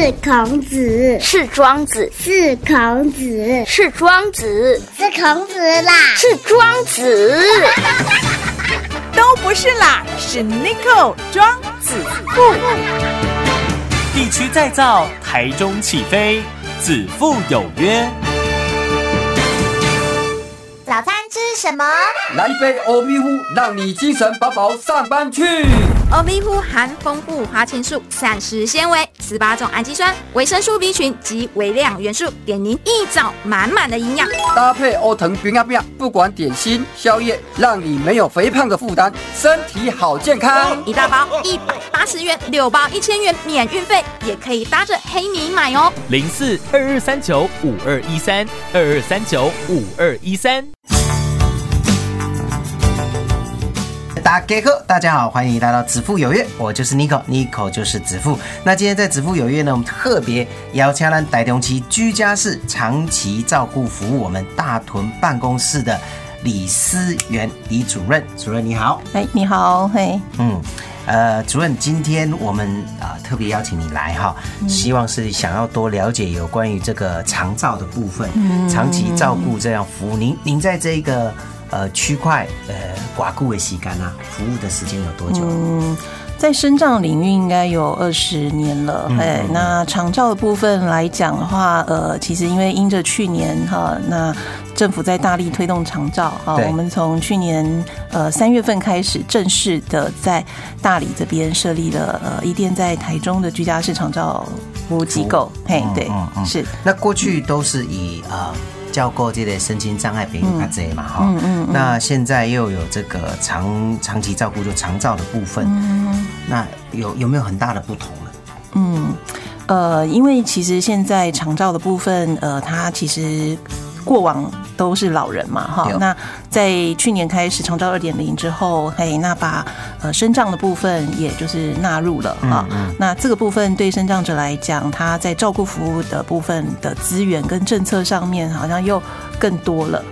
是孔子，是庄子，是孔子，是庄子，是孔子啦，是庄子，都不是啦，是 n i c o 庄子富。地区再造，台中起飞，子父有约。早餐吃什么？来一杯欧米呼，让你精神饱饱上班去。欧米呼含丰富花青素、膳食纤维、十八种氨基酸、维生素 B 群及微量元素，给您一早满满的营养。搭配欧腾冰啊冰，不管点心、宵夜，让你没有肥胖的负担，身体好健康。一大包一百八十元，六包一千元免运费，也可以搭着黑米买哦。零四二二三九五二一三二二三九五二一三。大家好，大家好，欢迎来到子父有约，我就是 Nico，Nico 就是子父。那今天在子父有约呢，我们特别邀请了台中期居家式长期照顾服务我们大屯办公室的李思源李主任，主任你好，哎，你好，嘿，嗯，呃，主任，今天我们啊、特别邀请你来哈，希望是想要多了解有关于这个长照的部分，长期照顾这样服务。您您在这个呃区块呃寡固的时间啊，服务的时间有多久？嗯，在生长领域应该有二十年了，哎、那长照的部分来讲的话，呃，其实因为因着去年哈，那政府在大力推动长照哈对，我们从去年呃三月份开始正式的在大理这边设立了呃一店在台中的居家式长照服务机构，嘿，对，是。那过去都是以呃教过这类身心障碍朋友他这嘛哈，嗯嗯那现在又有这个长长期照顾就长照的部分，嗯那有有没有很大的不同呢？嗯，呃，因为其实现在长照的部分，呃，它其实过往都是老人嘛，哈。那在去年开始长照二点零之后，嘿，那把呃身障的部分也就是纳入了啊。那这个部分对身障者来讲，他在照顾服务的部分的资源跟政策上面，好像又更多了。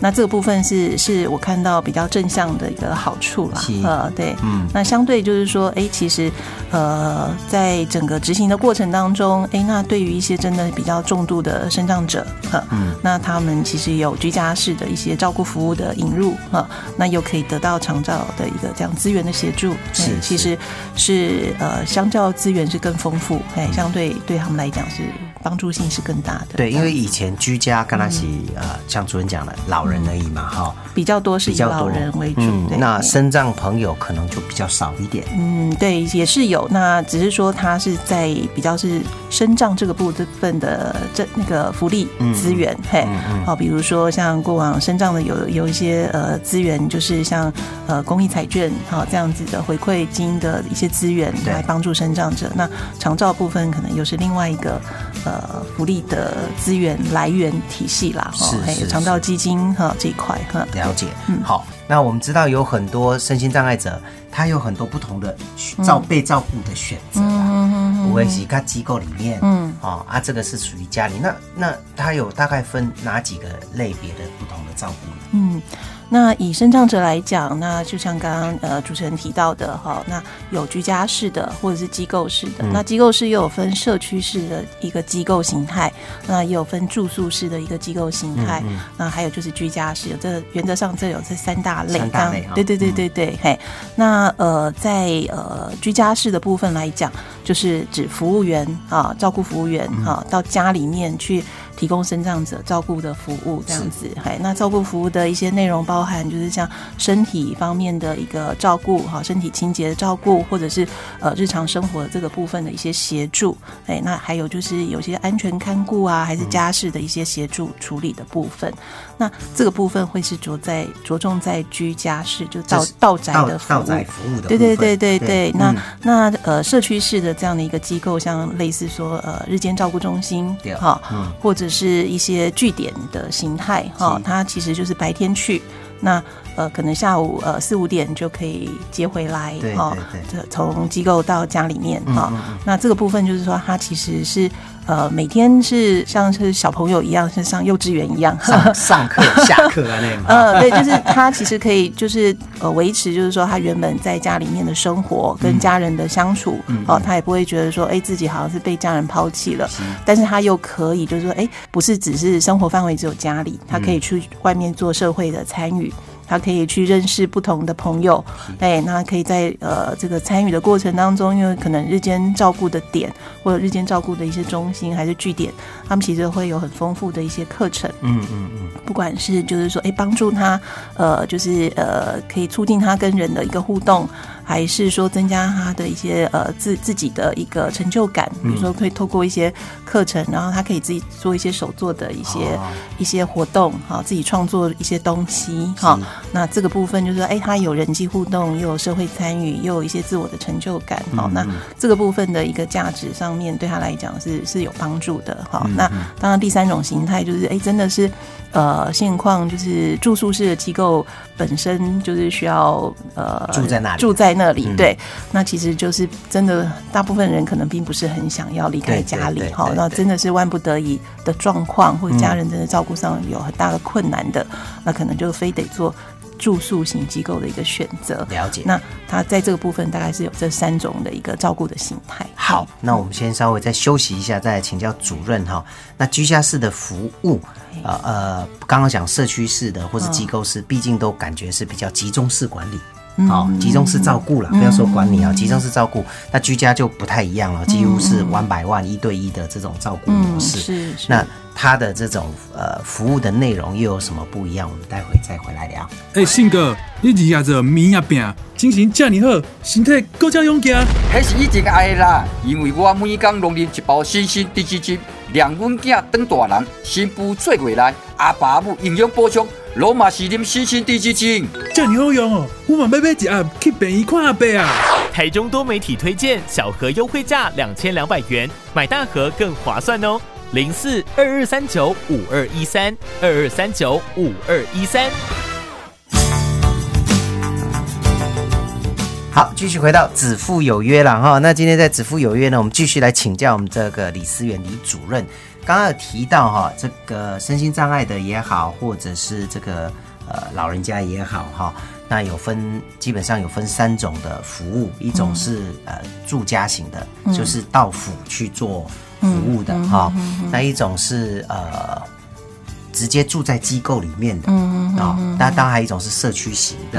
那这个部分是是我看到比较正向的一个好处啦是。呃，对，嗯那相对就是说，哎，其实呃，在整个执行的过程当中，哎，那对于一些真的比较重度的身障者，哈、嗯那他们其实有居家式的一些照顾服务的引入，哈、那又可以得到长照的一个这样资源的协助，是哎其实是呃，相较资源是更丰富，哎，相对对他们来讲是帮助性是更大的。对，因为以前居家刚开始嗯呃，像主任讲的，老人而已嘛哈，比较多是以老人为主，那身障朋友可能就比较少一点。嗯，对，也是有。那只是说他是在比较是身障这个部分的这那个福利资源，嘿，好、比如说像过往身障的有有一些呃资源，就是像呃公益彩券，好、这样子的回馈金的一些资源来帮助身障者。那长照部分可能又是另外一个呃福利的资源来源体系啦，哈是是还有长照基金哈这一块哈。了解，嗯好，那我们知道有很多身心障碍者，他有很多不同的照被照顾的选择啦。无论是在机构里面，嗯哦啊，这个是属于家里，那那他有大概分哪几个类别的不同的照顾呢？嗯，那以身障者来讲，那就像刚刚呃主持人提到的哈，那有居家式的或者是机构式的，那机构式又有分社区式的一个机构形态，那也有分住宿式的一个机构形态，那还有就是居家式，有这原则上这有这三大类，三大类哈。刚对对对对对，嘿，那呃在呃居家式的部分来讲，就是指服务员啊，照顾服务员啊，到家里面去提供生障者照顾的服务，这样子。哎，那照顾服务的一些内容包含就是像身体方面的一个照顾，哈，身体清洁的照顾，或者是呃日常生活这个部分的一些协助。哎，那还有就是有些安全看顾啊，还是家事的一些协助处理的部分。那这个部分会是着在着重在居家式，就到就是到宅的服务。到宅服务的部分，对对对对。对，那、嗯。那呃社区式的这样的一个机构，像类似说呃日间照顾中心对，哈、嗯。或者是一些据点的形态哈是，它其实就是白天去。那呃，可能下午呃四五点就可以接回来对哈对对这从机构到家里面哈、嗯嗯那这个部分就是说，他其实是呃每天是像是小朋友一样，是上幼稚园一样。上 上课下课啊那种。呃，对，就是他其实可以就是呃维持，就是说他原本在家里面的生活跟家人的相处，哦，他也不会觉得说，哎，自己好像是被家人抛弃了，但是他又可以就是说，哎，不是只是生活范围只有家里，他可以去外面做社会的参与。他可以去认识不同的朋友，哎，那可以在呃这个参与的过程当中，因为可能日间照顾的点或者日间照顾的一些中心还是据点，他们其实会有很丰富的一些课程，嗯嗯嗯，不管是就是说，哎，帮助他，呃，就是呃，可以促进他跟人的一个互动，还是说增加他的一些呃自自己的一个成就感，比如说可以透过一些课程，然后他可以自己做一些手做的一些、哦一些活动，哈，自己创作一些东西，哈。那这个部分就是说，哎，他有人际互动，又有社会参与，又有一些自我的成就感，好、那这个部分的一个价值上面，对他来讲是是有帮助的，好、那当然第三种形态就是，哎，真的是。呃，现况就是住宿式的机构本身就是需要呃住在那里住在那里，嗯对，那其实就是真的，大部分人可能并不是很想要离开家里哈，那真的是万不得已的状况，或者家人真的照顾上有很大的困难的，那可能就非得做住宿型机构的一个选择。了解。那他在这个部分大概是有这三种的一个照顾的形态。好，那我们先稍微再休息一下，再来请教主任哈。那居家式的服务，呃呃，刚刚讲社区式的或是机构式，毕竟都感觉是比较集中式管理。好、集中式照顾了，不要说管理啊，集中式照顾，那居家就不太一样了，几乎是 one by one 一对一的这种照顾模嗯，式。是是。那它的这种呃服务的内容又有什么不一样？我们待会再回来聊。哎、信哥，你日夜做面啊饼，精神这么好，身体够加勇健。迄是以前爱啦，因为我每天拢啉一包新鲜低脂精，让阮囝当大人，新妇做月内，阿爸母营养补充，罗马是啉新鲜低脂精。这么好用哦，我嘛要买一盒去便宜看阿伯啊。台中多媒体推荐小盒优惠价两千两百元，买大盒更划算哦。零四二二三九五二一三二二三九五二一三。好，继续回到子父有约了哈。那今天在子父有约呢，我们继续来请教我们这个李思源李主任。刚刚有提到哈，这个身心障碍的也好，或者是这个呃老人家也好哈，那有分基本上有分三种的服务，一种是、呃住家型的，就是到府去做服务的哈、那一种是呃直接住在机构里面的，嗯啊、那当然还有一种是社区型的，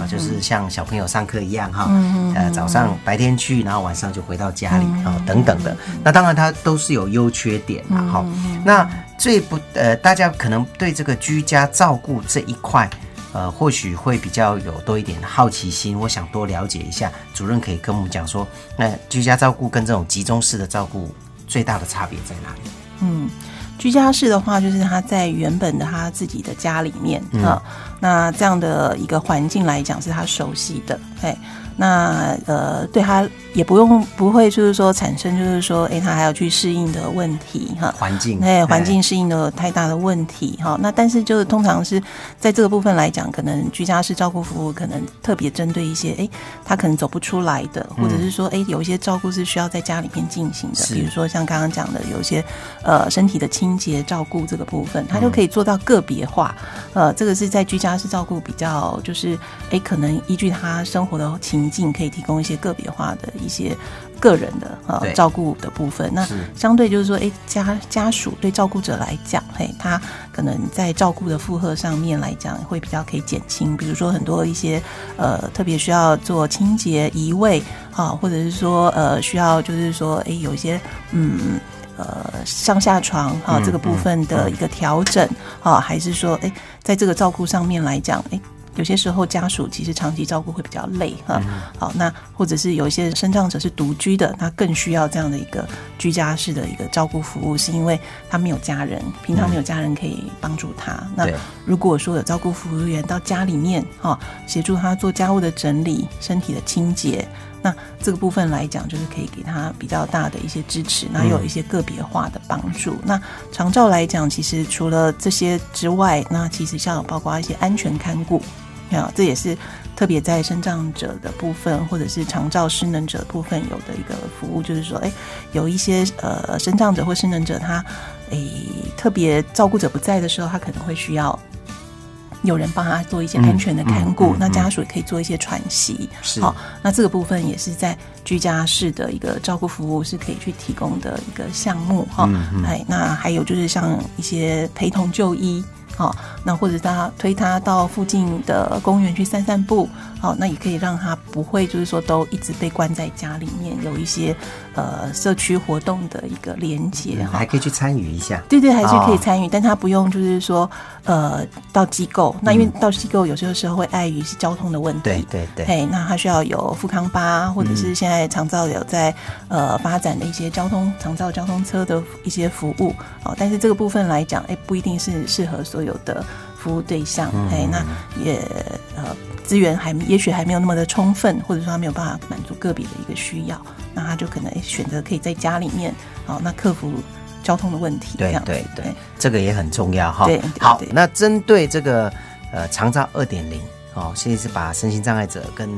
啊，就是像小朋友上课一样哈，嗯呃，早上白天去，然后晚上就回到家里啊、等等的。那当然它都是有优缺点啦哈、那最不呃，大家可能对这个居家照顾这一块。呃，或许会比较有多一点好奇心，我想多了解一下。主任可以跟我们讲说，那居家照顾跟这种集中式的照顾最大的差别在哪里？嗯，居家式的话，就是他在原本的他自己的家里面啊、那这样的一个环境来讲是他熟悉的，哎，那呃，对他也不用不会就是说产生就是说，哎，他还要去适应的问题哈。环境，哎，环境适应的太大的问题哈。那但是就是通常是在这个部分来讲，可能居家式照顾服务可能特别针对一些哎，他可能走不出来的，或者是说哎，有一些照顾是需要在家里面进行的，是比如说像刚刚讲的，有一些呃身体的清洁照顾这个部分，他就可以做到个别化。呃，这个是在居家式照顾比较就是哎，可能依据他生活的情境，可以提供一些个别化的一些个人的呃照顾的部分。那相对就是说，哎，家家属对照顾者来讲，嘿，他可能在照顾的负荷上面来讲，会比较可以减轻。比如说很多一些呃特别需要做清洁、移位啊，或者是说呃需要就是说，哎，有一些嗯。呃，上下床哈、嗯这个部分的一个调整啊，还是说，哎，在这个照顾上面来讲，哎，有些时候家属其实长期照顾会比较累哈。好，那或者是有一些生障者是独居的，他更需要这样的一个居家式的一个照顾服务，是因为他没有家人，平常没有家人可以帮助他。那如果说有照顾服务员到家里面哈，协助他做家务的整理、身体的清洁。那这个部分来讲，就是可以给他比较大的一些支持，那有一些个别化的帮助。那长照来讲，其实除了这些之外，那其实像包括一些安全看顾。啊，这也是特别在生障者的部分，或者是长照失能者的部分有的一个服务，就是说，哎，有一些呃身障者或失能者，他诶特别照顾者不在的时候，他可能会需要。有人帮他做一些安全的看顾，那家属也可以做一些喘息。好，那这个部分也是在居家式的一个照顾服务是可以去提供的一个项目哈。哎，那还有就是像一些陪同就医。好，那或者他推他到附近的公园去散散步，好，那也可以让他不会就是说都一直被关在家里面，有一些呃社区活动的一个连接，还可以去参与一下。对对，还是可以参与，但他不用就是说呃到机构，那因为到机构有些时候会碍于是交通的问题，对对对，哎，那他需要有富康巴，或者是现在长照有在呃发展的一些交通长照交通车的一些服务，哦，但是这个部分来讲，哎，不一定是适合所有。有的服务对象，哎，那也呃资源还也许还没有那么的充分，或者说他没有办法满足个别的一个需要，那他就可能选择可以在家里面，好，那克服交通的问题，对对对，这个也很重要哈。对，好，那针对这个呃长照二点零哦，现在是把身心障碍者跟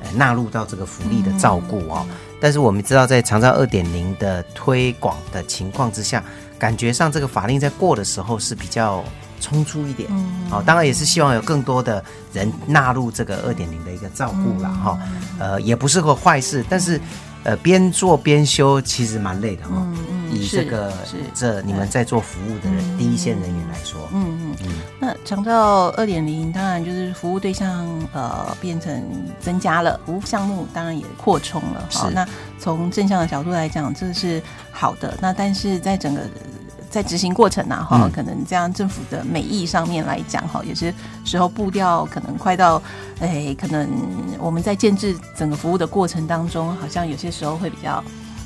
呃纳入到这个福利的照顾哦，但是我们知道在长照二点零的推广的情况之下，感觉上这个法令在过的时候是比较。冲出一点，好，当然也是希望有更多的人纳入这个二点零的一个照顾了哈，呃，也不是个坏事，但是，呃，边做边修其实蛮累的哈。嗯嗯，以这个这你们在做服务的人第一线人员来说，嗯嗯嗯，那长照二点零当然就是服务对象呃变成增加了，服务项目当然也扩充了。好，那从正向的角度来讲，这是好的。那但是在整个在执行过程啊，哈，可能这样政府的美意上面来讲，哈，有些时候步调可能快到，哎，可能我们在建制整个服务的过程当中，好像有些时候会比较。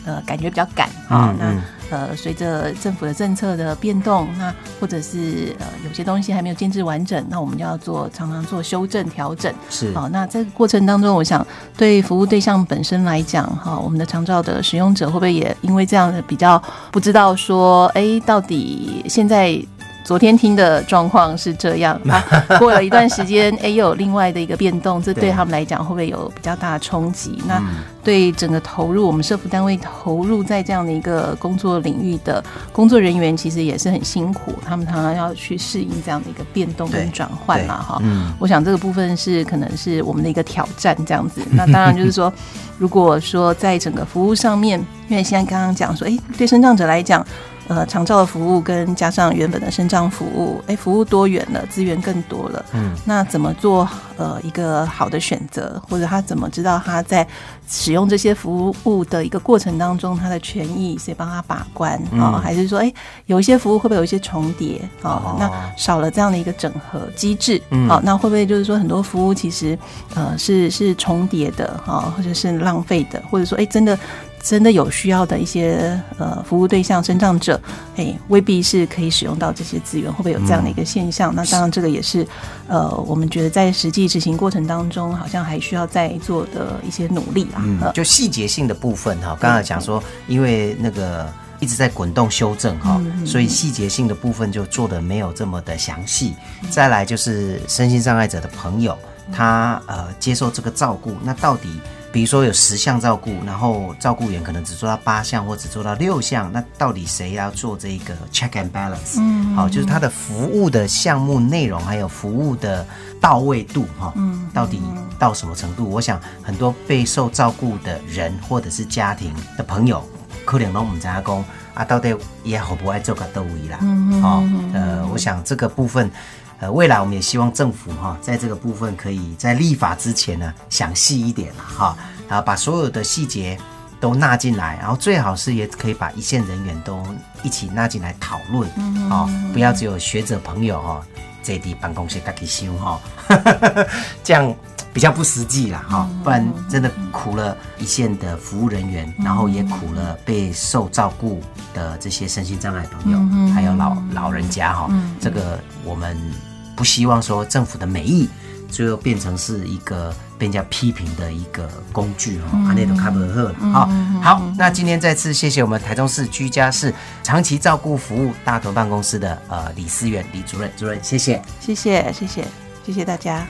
呃，感觉比较赶啊。那呃，随着政府的政策的变动，那或者是呃，有些东西还没有建制完整，那我们就要做常常做修正调整。是好，那这个过程当中，我想对服务对象本身来讲，哈，我们的长照的使用者会不会也因为这样的比较不知道说，哎，到底现在。昨天听的状况是这样 啊，过了一段时间，哎，又有另外的一个变动，这对他们来讲会不会有比较大的冲击？那对整个投入，我们社服单位投入在这样的一个工作领域的工作人员，其实也是很辛苦，他们常常要去适应这样的一个变动跟转换嘛，哈。我想这个部分是可能是我们的一个挑战，这样子。那当然就是说，如果说在整个服务上面，因为现在刚刚讲说，哎，对生障者来讲。呃，长照的服务跟加上原本的生障服务，哎，服务多元了，资源更多了。嗯，那怎么做呃一个好的选择，或者他怎么知道他在使用这些服务的一个过程当中，他的权益谁帮他把关啊？还是说，哎，有一些服务会不会有一些重叠啊？那少了这样的一个整合机制，好，那会不会就是说很多服务其实呃是是重叠的哈，或者是浪费的，或者说，哎，真的。真的有需要的一些呃服务对象、生障者，哎，未必是可以使用到这些资源，会不会有这样的一个现象？那当然，这个也是呃，我们觉得在实际执行过程当中，好像还需要再做的一些努力啦。嗯，就细节性的部分哈，刚才讲说，因为那个一直在滚动修正哈，所以细节性的部分就做的没有这么的详细。再来就是身心障碍者的朋友，他呃接受这个照顾，那到底？比如说有十项照顾，然后照顾员可能只做到八项或只做到六项，那到底谁要做这个 check and balance？嗯，好，就是他的服务的项目内容还有服务的到位度哈，嗯，到底到什么程度？我想很多备受照顾的人或者是家庭的朋友，可能都唔知阿公啊，到底也好不爱做个都位啦，嗯好，呃，我想这个部分。呃，未来我们也希望政府哈，在这个部分可以在立法之前呢，详细一点哈，啊，把所有的细节都纳进来，然后最好是也可以把一线人员都一起纳进来讨论，啊，不要只有学者朋友哈，在地办公室自己修哈，这样比较不实际啦哈，不然真的苦了一线的服务人员，然后也苦了被受照顾的这些身心障碍朋友，还有老老人家哈，这个我们。不希望说政府的美意最后变成是一个被人家批评的一个工具哈，阿内都卡不赫了。好，好，那今天再次谢谢我们台中市居家市长期照顾服务大头办公室的呃李思远李主任主任，谢谢，谢谢，谢谢，谢谢大家。